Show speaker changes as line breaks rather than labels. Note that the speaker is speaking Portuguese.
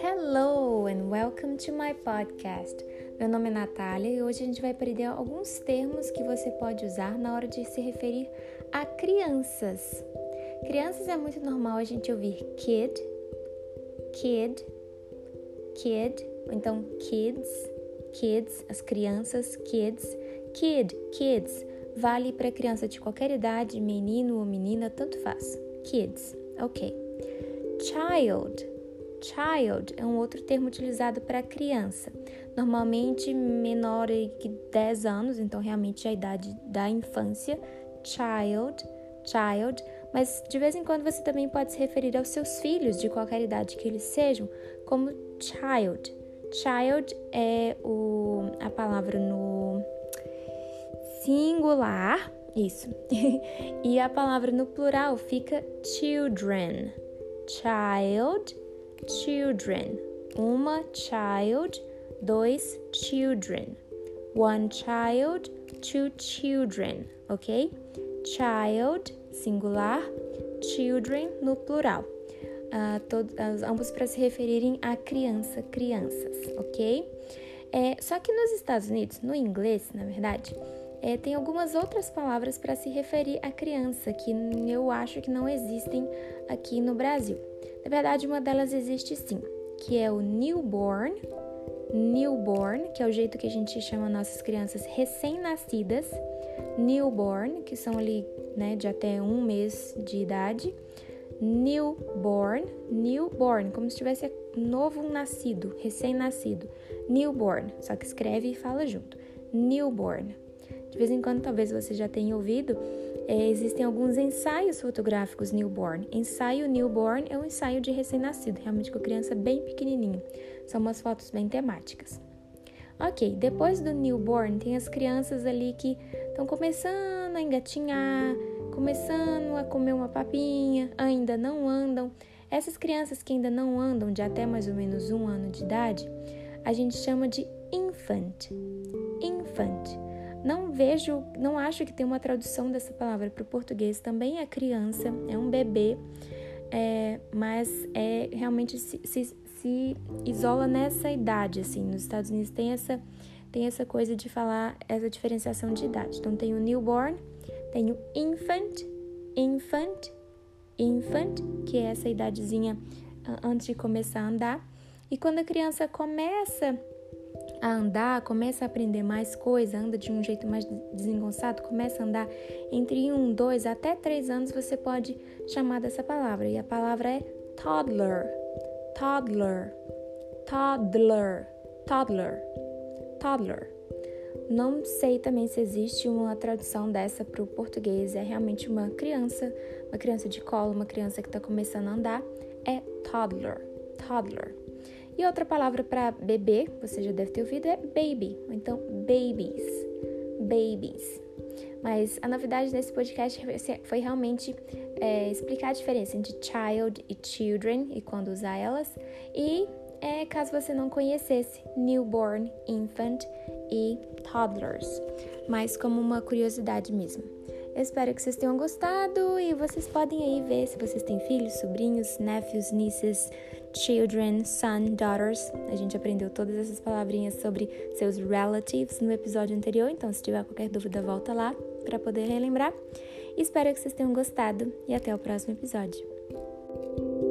Hello and welcome to my podcast. Meu nome é Natália e hoje a gente vai aprender alguns termos que você pode usar na hora de se referir a crianças. Crianças é muito normal a gente ouvir kid, kid, kid, ou então kids, kids, as crianças, kids, kid, kids. Vale para criança de qualquer idade, menino ou menina, tanto faz. Kids, ok. Child, child é um outro termo utilizado para criança, normalmente menor que 10 anos, então realmente a idade da infância. Child, child mas de vez em quando você também pode se referir aos seus filhos, de qualquer idade que eles sejam, como child. Child é o, a palavra no singular, isso. e a palavra no plural fica children. Child, children. Uma child, dois children. One child, two children, ok? Child singular, children no plural. Uh, todos, ambos para se referirem a criança, crianças, ok? É, só que nos Estados Unidos, no inglês, na verdade, é, tem algumas outras palavras para se referir a criança que eu acho que não existem aqui no Brasil. Na verdade, uma delas existe sim, que é o newborn, newborn, que é o jeito que a gente chama nossas crianças recém-nascidas, newborn, que são ali né, de até um mês de idade, newborn, newborn, como se tivesse novo nascido, recém-nascido, newborn, só que escreve e fala junto, newborn. De vez em quando, talvez você já tenha ouvido, é, existem alguns ensaios fotográficos newborn. Ensaio newborn é um ensaio de recém-nascido, realmente com criança bem pequenininha. São umas fotos bem temáticas. Ok, depois do newborn, tem as crianças ali que estão começando a engatinhar, começando a comer uma papinha, ainda não andam. Essas crianças que ainda não andam, de até mais ou menos um ano de idade, a gente chama de infant. Infant. Não vejo, não acho que tem uma tradução dessa palavra para o português. Também é criança, é um bebê, é, mas é realmente se, se, se isola nessa idade, assim. Nos Estados Unidos tem essa, tem essa coisa de falar essa diferenciação de idade. Então tem o newborn, tem o infant, infant, infant, que é essa idadezinha antes de começar a andar. E quando a criança começa a andar, começa a aprender mais coisa, anda de um jeito mais desengonçado, começa a andar entre um, dois até três anos, você pode chamar dessa palavra. E a palavra é toddler toddler, toddler, toddler, toddler. Não sei também se existe uma tradução dessa para o português. É realmente uma criança, uma criança de colo, uma criança que está começando a andar. É toddler, toddler. E outra palavra para bebê, você já deve ter ouvido, é baby. Ou então babies, babies. Mas a novidade nesse podcast foi realmente é, explicar a diferença entre child e children e quando usar elas. E é, caso você não conhecesse, newborn, infant e toddlers. Mas como uma curiosidade mesmo. Espero que vocês tenham gostado e vocês podem aí ver se vocês têm filhos, sobrinhos, nephews, nieces, children, son, daughters. A gente aprendeu todas essas palavrinhas sobre seus relatives no episódio anterior, então se tiver qualquer dúvida, volta lá para poder relembrar. Espero que vocês tenham gostado e até o próximo episódio.